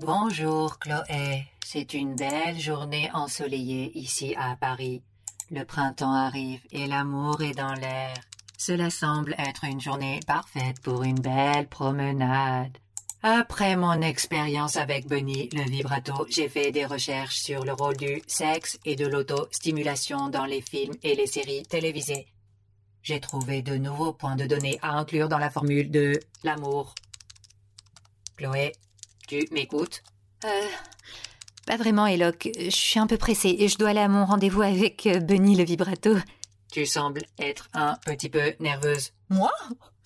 Bonjour Chloé, c'est une belle journée ensoleillée ici à Paris. Le printemps arrive et l'amour est dans l'air. Cela semble être une journée parfaite pour une belle promenade. Après mon expérience avec Bunny, le vibrato, j'ai fait des recherches sur le rôle du sexe et de l'autostimulation dans les films et les séries télévisées. J'ai trouvé de nouveaux points de données à inclure dans la formule de l'amour. Chloé, tu m'écoutes? Euh. Pas vraiment, Eloque. Je suis un peu pressée et je dois aller à mon rendez-vous avec euh, Bunny le vibrato. Tu sembles être un petit peu nerveuse. Moi?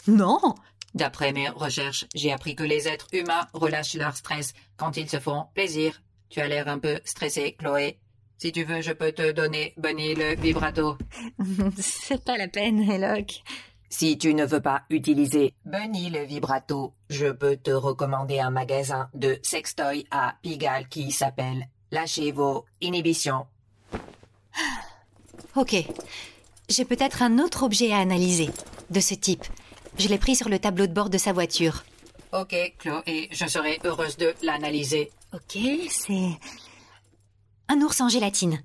Non D'après mes recherches, j'ai appris que les êtres humains relâchent leur stress quand ils se font plaisir. Tu as l'air un peu stressée, Chloé. Si tu veux, je peux te donner Bunny le vibrato. C'est pas la peine, Eloque. Si tu ne veux pas utiliser Bunny le vibrato, je peux te recommander un magasin de sextoy à Pigalle qui s'appelle Lâchez vos inhibitions. Ok. J'ai peut-être un autre objet à analyser, de ce type. Je l'ai pris sur le tableau de bord de sa voiture. Ok, Chloé, je serai heureuse de l'analyser. Ok, c'est... Un ours en gélatine.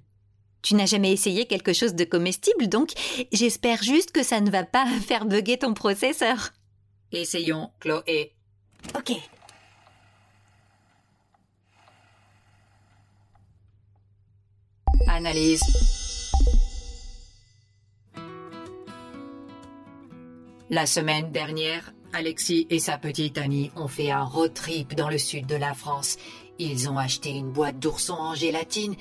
Tu n'as jamais essayé quelque chose de comestible, donc j'espère juste que ça ne va pas faire bugger ton processeur. Essayons, Chloé. Ok. Analyse. La semaine dernière, Alexis et sa petite amie ont fait un road trip dans le sud de la France. Ils ont acheté une boîte d'oursons en gélatine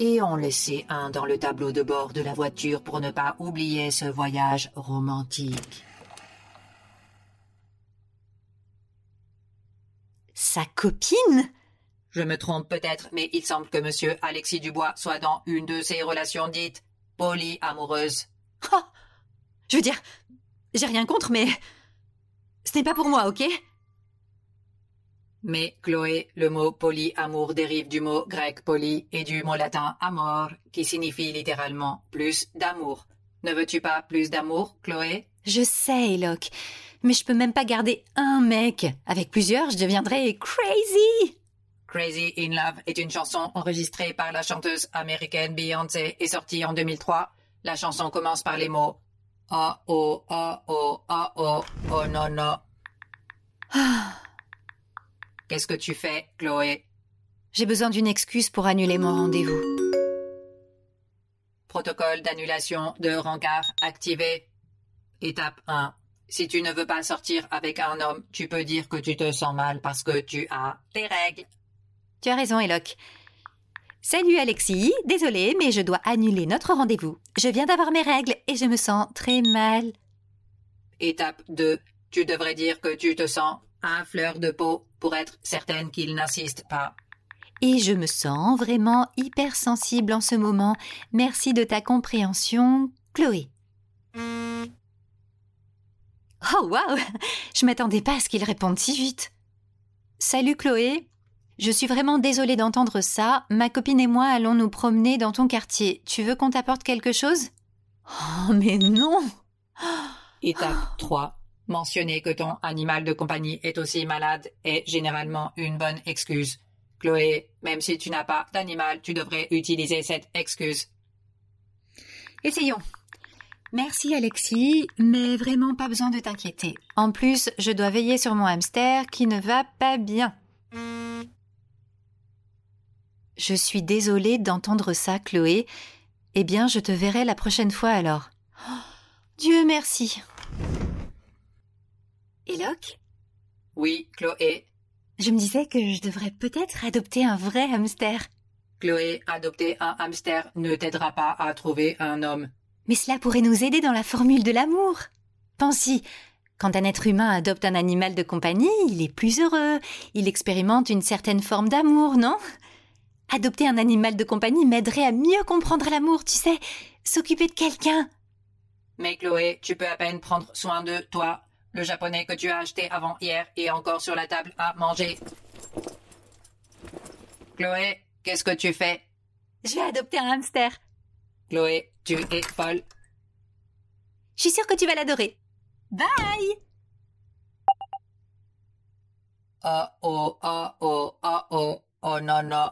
et ont laissé un dans le tableau de bord de la voiture pour ne pas oublier ce voyage romantique. Sa copine? Je me trompe peut-être, mais il semble que monsieur Alexis Dubois soit dans une de ces relations dites polyamoureuses. Oh Je veux dire, j'ai rien contre, mais ce n'est pas pour moi, ok? Mais Chloé, le mot polyamour dérive du mot grec poly et du mot latin amor, qui signifie littéralement plus d'amour. Ne veux-tu pas plus d'amour, Chloé? Je sais, Eloque, mais je peux même pas garder un mec. Avec plusieurs, je deviendrais crazy. Crazy in Love est une chanson enregistrée par la chanteuse américaine Beyoncé et sortie en 2003. La chanson commence par les mots Oh oh oh oh oh oh oh non non. Qu'est-ce que tu fais, Chloé? J'ai besoin d'une excuse pour annuler mon rendez-vous. Protocole d'annulation de rencard activé. Étape 1. Si tu ne veux pas sortir avec un homme, tu peux dire que tu te sens mal parce que tu as tes règles. Tu as raison, Eloque. Salut Alexis, désolé, mais je dois annuler notre rendez-vous. Je viens d'avoir mes règles et je me sens très mal. Étape 2. Tu devrais dire que tu te sens à fleur de peau pour être certaine qu'il n'insiste pas. Et je me sens vraiment hypersensible en ce moment. Merci de ta compréhension, Chloé. Oh waouh Je m'attendais pas à ce qu'il réponde si vite. Salut Chloé. Je suis vraiment désolée d'entendre ça. Ma copine et moi allons nous promener dans ton quartier. Tu veux qu'on t'apporte quelque chose? Oh mais non Étape 3. Mentionner que ton animal de compagnie est aussi malade est généralement une bonne excuse. Chloé, même si tu n'as pas d'animal, tu devrais utiliser cette excuse. Essayons. Merci Alexis, mais vraiment pas besoin de t'inquiéter. En plus, je dois veiller sur mon hamster qui ne va pas bien. Je suis désolée d'entendre ça, Chloé. Eh bien, je te verrai la prochaine fois alors. Oh, Dieu merci. Eloque Oui, Chloé. Je me disais que je devrais peut-être adopter un vrai hamster. Chloé, adopter un hamster ne t'aidera pas à trouver un homme. Mais cela pourrait nous aider dans la formule de l'amour. Pense-y, quand un être humain adopte un animal de compagnie, il est plus heureux, il expérimente une certaine forme d'amour, non? Adopter un animal de compagnie m'aiderait à mieux comprendre l'amour, tu sais, s'occuper de quelqu'un. Mais Chloé, tu peux à peine prendre soin de toi. Le japonais que tu as acheté avant hier est encore sur la table à manger. Chloé, qu'est-ce que tu fais? Je vais adopter un hamster. Chloé, tu es folle. Je suis sûre que tu vas l'adorer. Bye ah oh, ah oh, ah oh, oh non, non,